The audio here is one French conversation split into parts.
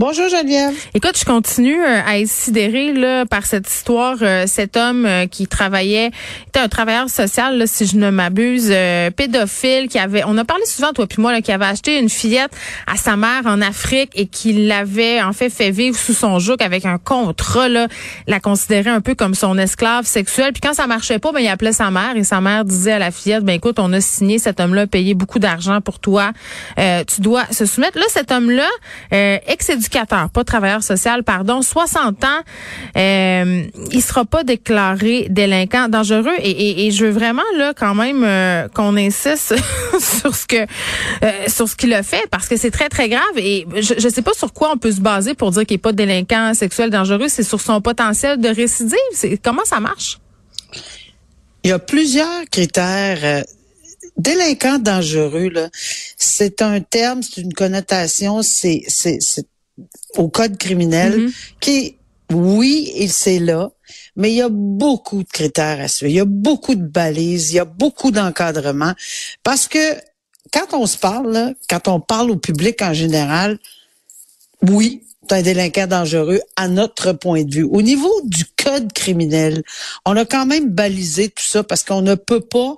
Bonjour Geneviève. Écoute, je continue euh, à être sidérée là, par cette histoire. euh, cet homme euh, qui travaillait, était un travailleur social, là, si je ne m'abuse, pédophile, qui avait, on a parlé souvent, toi puis moi, là, qui avait acheté une fillette à sa mère en Afrique et qui l'avait en fait fait vivre sous son joug avec un contrat, là, la considérait un peu comme son esclave sexuelle. Puis quand ça marchait pas, ben il appelait sa mère et sa mère disait à la fillette, ben écoute, on a signé cet homme-là, payé beaucoup d'argent pour toi, tu dois se soumettre. Là, cet homme-là, euh, ex-éducateur, pas travailleur social, pardon, 60 ans, euh, il sera pas déclaré délinquant dangereux. Et, je veux vraiment là quand même euh, qu'on insiste sur ce que euh, sur ce qu'il a fait parce que c'est très très grave. Et je, je sais pas sur quoi on peut se baser pour dire qu'il est pas délinquant sexuel dangereux, c'est sur son potentiel de récidive, c'est comment ça marche? Il y a plusieurs critères. euh, délinquant dangereux, là, c'est un terme, c'est une connotation, c'est, c'est au code criminel Mhm. qui, oui, il c'est là, mais il y a beaucoup de critères à suivre. Il y a beaucoup de balises, il y a beaucoup d'encadrement. Parce que quand on se parle, là, quand on parle au public en général, oui, c'est un délinquant dangereux à notre point de vue. Au niveau du code criminel, on a quand même balisé tout ça parce qu'on ne peut pas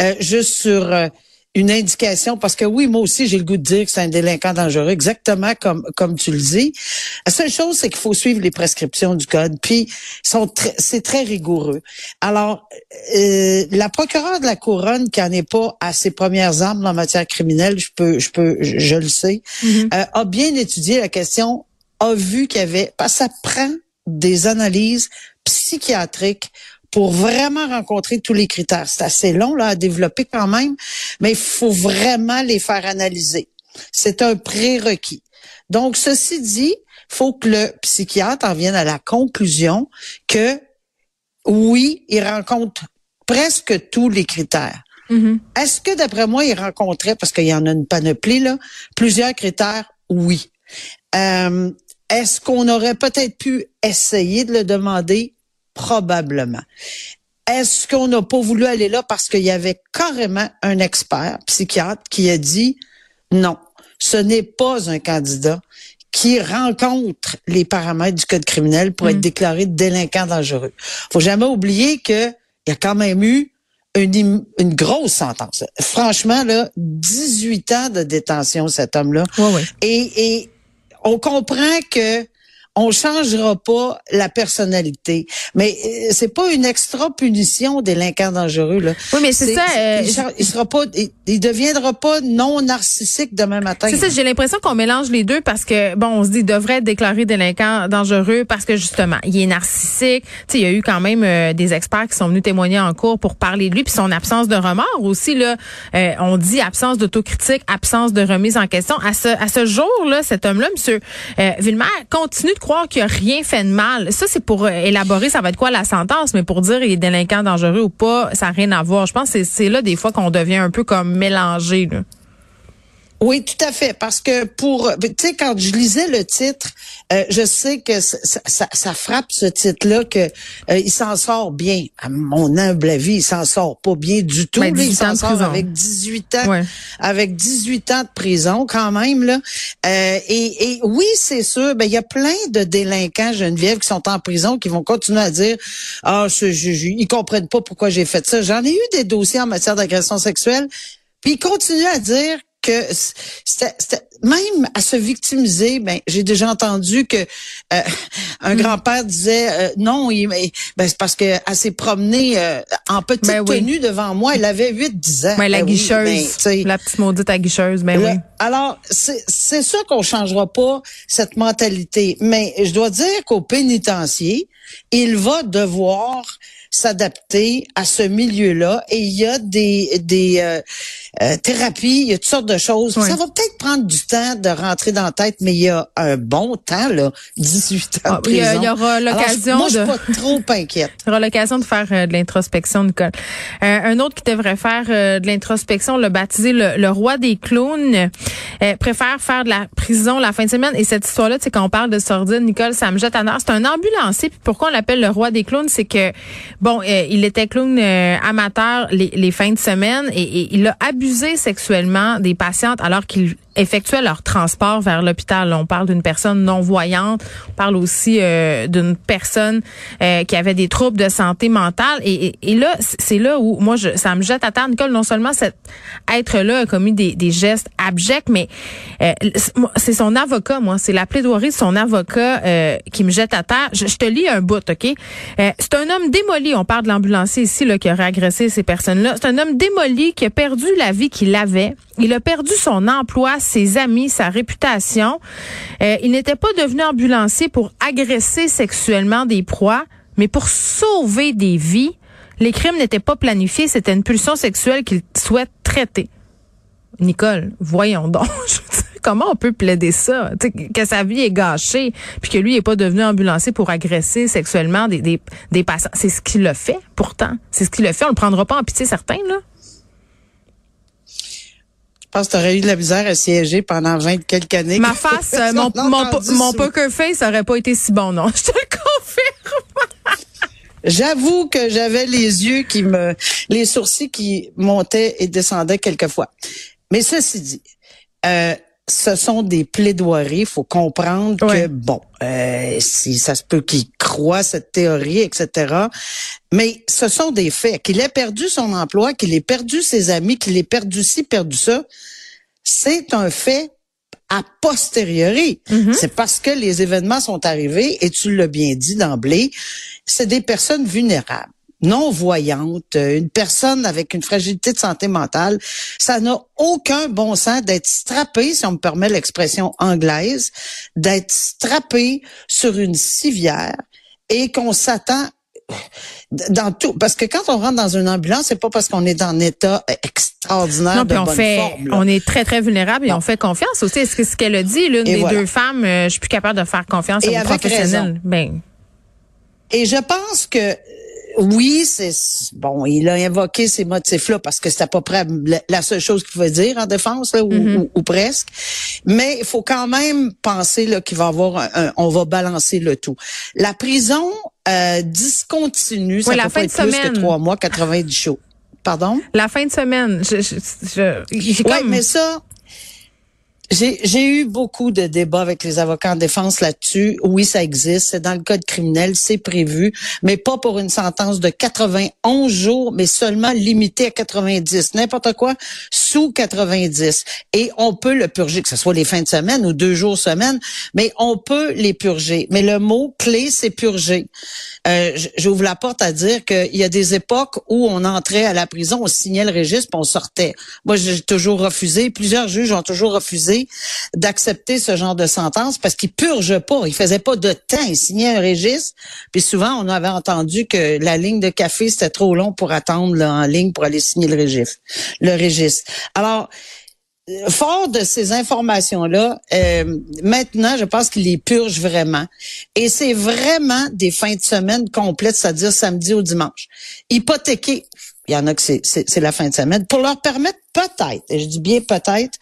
euh, juste sur euh, une indication, parce que oui, moi aussi, j'ai le goût de dire que c'est un délinquant dangereux, exactement comme comme tu le dis. La seule chose, c'est qu'il faut suivre les prescriptions du code, puis sont c'est très rigoureux. Alors, euh, la procureure de la couronne, qui en est pas à ses premières armes en matière criminelle, je peux, je peux, je, je le sais, euh, a bien étudié la question, a vu qu'il y avait, parce que ça prend des analyses psychiatriques pour vraiment rencontrer tous les critères. C'est assez long là à développer quand même, mais il faut vraiment les faire analyser. C'est un prérequis. Donc, ceci dit, faut que le psychiatre en vienne à la conclusion que oui, il rencontre presque tous les critères. Est-ce que, d'après moi, il rencontrait, parce qu'il y en a une panoplie, là, plusieurs critères? Oui. Euh, Est-ce qu'on aurait peut-être pu essayer de le demander? Probablement. Est-ce qu'on n'a pas voulu aller là parce qu'il y avait carrément un expert psychiatre qui a dit non, ce n'est pas un candidat qui rencontre les paramètres du code criminel pour être déclaré délinquant dangereux. Faut jamais oublier que il y a quand même eu une, grosse sentence. Franchement, là, 18 ans de détention, cet homme-là. Ouais, ouais. Et, et on comprend que on changera pas la personnalité, mais euh, c'est pas une extra punition délinquant dangereux là. Oui, mais c'est ça, euh, il, sera- pas, il, il deviendra pas non narcissique demain matin. C'est ça, j'ai l'impression qu'on mélange les deux parce que, bon, on se dit, il devrait être déclaré délinquant dangereux parce que, justement, il est narcissique. Tu sais, il y a eu quand même euh, des experts qui sont venus témoigner en cours pour parler de lui, puis son absence de remords aussi, là. euh, on dit absence d'autocritique, absence de remise en question. À ce, à ce jour-là, cet homme-là, monsieur euh, Villemer, continue de croire qu'il a rien fait de mal. Ça, c'est pour euh, élaborer, ça va être quoi la sentence, mais pour dire il est délinquant dangereux ou pas, ça n'a rien à voir. Je pense que c'est- là des fois qu'on devient un peu comme mélangé. Oui, tout à fait. Parce que pour, tu sais, quand je lisais le titre, euh, je sais que ça, ça, ça frappe ce titre-là que euh, il s'en sort bien. À mon humble avis, il s'en sort pas bien du tout. Ben, là. il 18 ans s'en sort avec 18 ans, Ouais. avec 18 ans de prison quand même là. Euh, et, et oui, c'est sûr. Ben il y a plein de délinquants Geneviève qui sont en prison qui vont continuer à dire ah je- ils comprennent pas pourquoi j'ai fait ça. J'en ai eu des dossiers en matière d'agression sexuelle. Puis ils continuent à dire que c'était c'était- même à se victimiser, ben j'ai déjà entendu que euh, un grand-père disait euh, non, il, ben, c'est parce que elle s'est promenée euh, en petite Ben oui. tenue devant moi, elle avait 8 10 ans. La Ben oui, guicheuse, la petite maudite à guicheuse, ben Là, oui. Alors, c'est c'est sûr qu'on changera pas cette mentalité, mais je dois dire qu'au pénitencier, il va devoir s'adapter à ce milieu-là et il y a des des euh, euh, thérapie, il y a toutes sortes de choses. Ça va peut-être prendre du temps de rentrer dans la tête, mais il y a un bon temps, là, 18 ans de Ah, il y il y aura l'occasion Moi, je suis de- pas trop inquiète. Tu auras l'occasion de faire euh, de l'introspection, Nicole. Un autre qui devrait faire de l'introspection, le baptisé le, le roi des clowns, euh, préfère faire de la prison la fin de semaine. Et cette histoire-là, tu sais, quand on parle de sordide, Nicole, ça me jette à. C'est un ambulancier. Puis pourquoi on l'appelle le roi des clowns, c'est que bon, euh, il était clown euh, amateur les, les fins de semaine et, et il a abusé sexuellement des patientes alors qu'il effectuait leur transport vers l'hôpital. On parle d'une personne non voyante. On parle aussi euh, d'une personne euh, qui avait des troubles de santé mentale. Et, et, et là, c'est là où moi, je, ça me jette à terre, Nicole. Non seulement cet être-là a commis des, des gestes abjects, mais euh, c'est son avocat, moi. C'est la plaidoirie de son avocat euh, qui me jette à terre. Je, je te lis un bout, OK? Euh, c'est un homme démoli. On parle de l'ambulancier ici là, qui aurait agressé ces personnes-là. C'est un homme démoli qui a perdu la vie qu'il avait. Il a perdu son emploi, ses amis, sa réputation. Euh, il n'était pas devenu ambulancier pour agresser sexuellement des proies, mais pour sauver des vies. Les crimes n'étaient pas planifiés, c'était une pulsion sexuelle qu'il souhaite traiter. Nicole, voyons donc. Comment on peut plaider ça? Que sa vie est gâchée, puis que lui n'est pas devenu ambulancier pour agresser sexuellement des, des, des patients. C'est ce qu'il a fait, pourtant. C'est ce qu'il a fait. On le prendra pas en pitié, certain, là. Je pense que tu aurais eu de la misère à siéger pendant 20 quelques années. Ma face, euh, mon, mon, mon poker face aurait pas été si bon, non. Je te le confirme. J'avoue que j'avais les yeux qui me, les sourcils qui montaient et descendaient quelquefois. Mais ceci dit, euh, ce sont des plaidoiries. Il faut comprendre Ouais. que bon, euh, si ça se peut qu'il croit cette théorie, etc. Mais ce sont des faits. Qu'il ait perdu son emploi, qu'il ait perdu ses amis, qu'il ait perdu ci, perdu ça, c'est un fait a posteriori. C'est parce que les événements sont arrivés, et tu l'as bien dit d'emblée, c'est des personnes vulnérables non voyantes, euh, une personne avec une fragilité de santé mentale, ça n'a aucun bon sens d'être strappé, si on me permet l'expression anglaise, d'être strappé sur une civière et qu'on s'attend dans tout parce que quand on rentre dans une ambulance c'est pas parce qu'on est en état extraordinaire Non, de on bonne fait, forme on est très très vulnérable et on fait confiance aussi. Est-ce que ce qu'elle a dit, l'une des voilà. deux femmes, euh, je suis plus capable de faire confiance Et à avec professionnelle. raison. Ben, Et je pense que oui, c'est bon, il a invoqué ces motifs-là parce que c'était à peu près la- la seule chose qu'il pouvait dire en défense, là, ou, Mm-hmm. ou- ou presque. Mais il faut quand même penser qu'il va avoir un, un- on va balancer le tout. La prison euh, discontinue, ça Oui, la peut fin pas de être plus semaine. que trois mois, 90 jours. Pardon? la fin de semaine, je, je, je- comme, mais ça, j'ai eu beaucoup de débats avec les avocats en défense là-dessus. Oui, ça existe. C'est dans le code criminel, c'est prévu, mais pas pour une sentence de 91 jours, mais seulement limité à 90. N'importe quoi sous 90. Et on peut le purger, que ce soit les fins de semaine ou deux jours semaine, mais on peut les purger. Mais le mot clé, c'est purger. Euh, J'ouvre la porte à dire qu'il y a des époques où on entrait à la prison, on signait le registre, puis on sortait. Moi, j'ai toujours refusé. Plusieurs juges ont toujours refusé d'accepter ce genre de sentence parce qu'ils purgent pas. Ils faisaient pas de temps. Ils signaient un registre. Puis souvent, on avait entendu que la ligne de café, c'était trop long pour attendre là, en ligne pour aller signer le registre. Le registre. Alors, fort de ces informations-là, euh, maintenant, je pense qu'il les purge vraiment. Et c'est vraiment des fins de semaine complètes, c'est-à-dire samedi au dimanche. Hypothéquer, il y en a que c'est la fin de semaine, pour leur permettre peut-être, et je dis bien peut-être,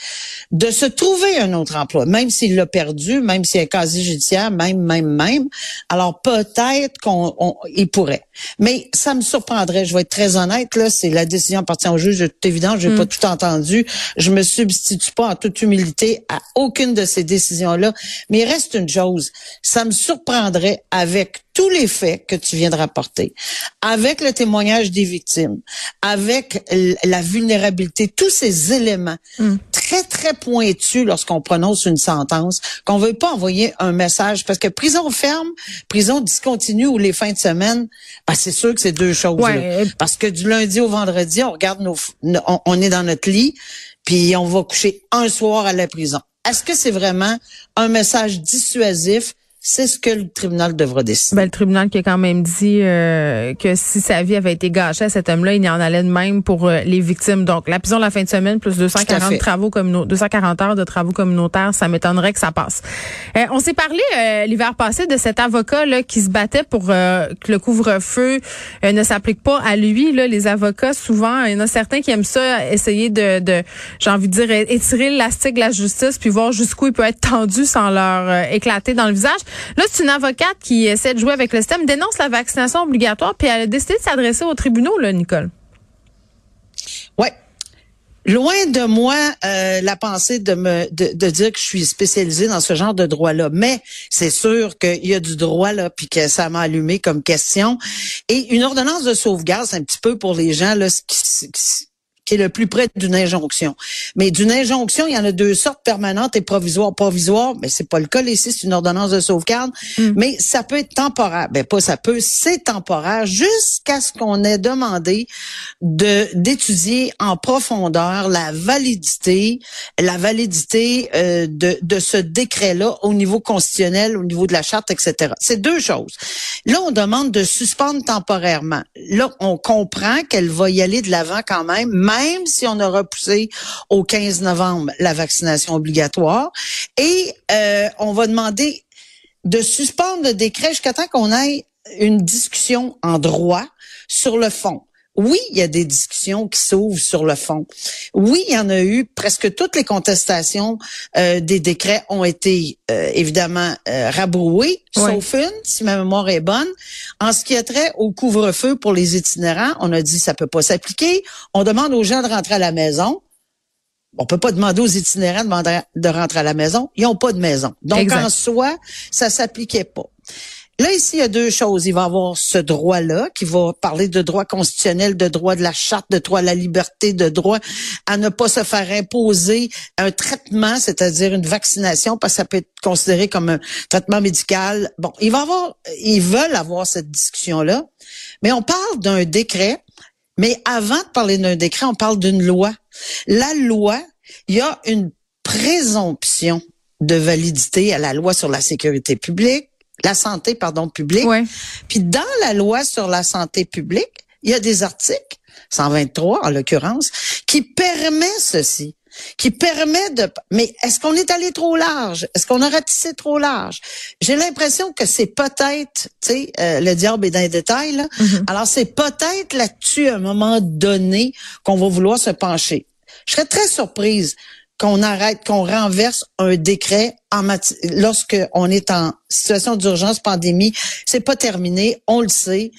de se trouver un autre emploi, même s'il l'a perdu, même s'il est quasi judiciaire, même, même, même. Alors peut-être qu'on on- il pourrait. Mais ça me surprendrait, je vais être très honnête, là, c'est la décision appartient au juge, de toute évidence, j'ai pas tout entendu. Je me substitue pas en toute humilité à aucune de ces décisions-là. Mais il reste une chose, ça me surprendrait avec tous les faits que tu viens de rapporter, avec le témoignage des victimes, avec la vulnérabilité, tous ces éléments très, très pointus lorsqu'on prononce une sentence, qu'on veut pas envoyer un message, parce que prison ferme, prison discontinue ou les fins de semaine, ben, c'est sûr que c'est deux choses. Ouais. Parce que du lundi au vendredi, on regarde nos, on, on est dans notre lit, puis on va coucher un soir à la prison. Est-ce que c'est vraiment un message dissuasif c'est ce que le tribunal devra décider. Ben, le tribunal qui a quand même dit euh, que si sa vie avait été gâchée à cet homme-là, il y en allait de même pour euh, les victimes. Donc, la prison la fin de semaine plus 240 travaux communautaires, 240 heures de travaux communautaires, ça m'étonnerait que ça passe. Euh, on s'est parlé l'hiver passé de cet avocat là qui se battait pour que le couvre-feu ne s'applique pas à lui. Là, les avocats, souvent, il y en a certains qui aiment ça, essayer de, de j'ai envie de dire, étirer l'élastique de la justice puis voir jusqu'où il peut être tendu sans leur éclater dans le visage. Là, c'est une avocate qui essaie de jouer avec le système, dénonce la vaccination obligatoire, puis elle a décidé de s'adresser aux tribunaux, là, Nicole. Ouais. Loin de moi euh, la pensée de me de, dire que je suis spécialisée dans ce genre de droit-là, mais c'est sûr qu'il y a du droit là, puis que ça m'a allumé comme question. Et une ordonnance de sauvegarde, c'est un petit peu pour les gens là, qui, qui est le plus près d'une injonction. Mais d'une injonction, il y en a deux sortes, permanente et provisoire. Provisoire, mais c'est pas le cas ici, c'est une ordonnance de sauvegarde, hmm. mais ça peut être temporaire. Ben pas ça peut, c'est temporaire jusqu'à ce qu'on ait demandé de d'étudier en profondeur la validité, la validité euh, de, de ce décret-là au niveau constitutionnel, au niveau de la charte, etc. C'est deux choses. Là, on demande de suspendre temporairement. Là, on comprend qu'elle va y aller de l'avant quand même, même si on a repoussé au 15 novembre la vaccination obligatoire. Et euh, on va demander de suspendre le décret jusqu'à temps qu'on ait une discussion en droit sur le fond. Oui, il y a des discussions qui s'ouvrent sur le fond. Oui, il y en a eu. Presque toutes les contestations euh, des décrets ont été euh, évidemment euh, rabrouées, sauf une, si ma mémoire est bonne. En ce qui a trait au couvre-feu pour les itinérants, on a dit ça peut pas s'appliquer. On demande aux gens de rentrer à la maison. On peut pas demander aux itinérants de rentrer à la maison. Ils ont pas de maison. Donc, en soi, ça s'appliquait pas. Là, ici, il y a deux choses. Il va avoir ce droit-là qui va parler de droit constitutionnel, de droit de la charte, de droit à la liberté, de droit à ne pas se faire imposer un traitement, c'est-à-dire une vaccination, parce que ça peut être considéré comme un traitement médical. Bon, il va avoir, ils veulent avoir cette discussion-là, mais on parle d'un décret. Mais avant de parler d'un décret, on parle d'une loi. La loi, il y a une présomption de validité à la loi sur la sécurité publique la santé pardon publique. Puis dans la loi sur la santé publique, il y a des articles 123 en l'occurrence qui permet ceci qui permet de mais est-ce qu'on est allé trop large? Est-ce qu'on a ratissé trop large? J'ai l'impression que c'est peut-être tu sais euh, le diable est dans les détails là. Mm-hmm. alors c'est peut-être là-dessus à un moment donné qu'on va vouloir se pencher je serais très surprise qu'on arrête, qu'on renverse un décret en lorsque on est en situation d'urgence pandémie. C'est pas terminé, on le sait.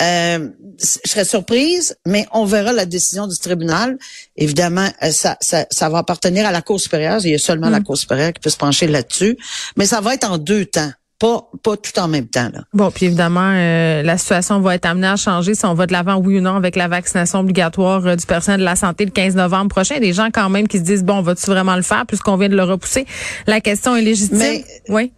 Euh, je serais surprise, mais on verra la décision du tribunal. Évidemment, euh, ça, ça, ça va appartenir à la Cour supérieure. Il y a seulement la mm. Cour supérieure qui peut se pencher là-dessus. Mais ça va être en deux temps pas pas tout en même temps. Là. Bon, puis évidemment, euh, la situation va être amenée à changer si on va de l'avant, oui ou non, avec la vaccination obligatoire euh, du personnel de la santé le 15 novembre prochain. Des gens quand même qui se disent, bon, va-tu vraiment le faire puisqu'on vient de le repousser? La question est légitime. Mais, oui.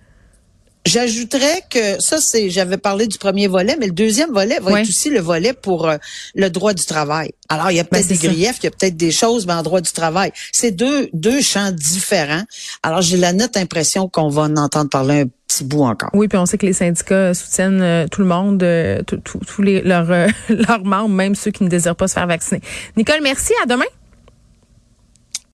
J'ajouterais que ça, c'est, j'avais parlé du premier volet, mais le deuxième volet va être aussi le volet pour euh, le droit du travail. Alors, il y a peut-être ben, des griefs, il y a peut-être des choses, mais en droit du travail, c'est deux deux champs différents. Alors, j'ai la nette impression qu'on va en entendre parler un petit bout encore. Oui, puis on sait que les syndicats soutiennent euh, tout le monde, euh, tous les leurs leurs membres, même ceux qui ne désirent pas se faire vacciner. Nicole, merci. À demain.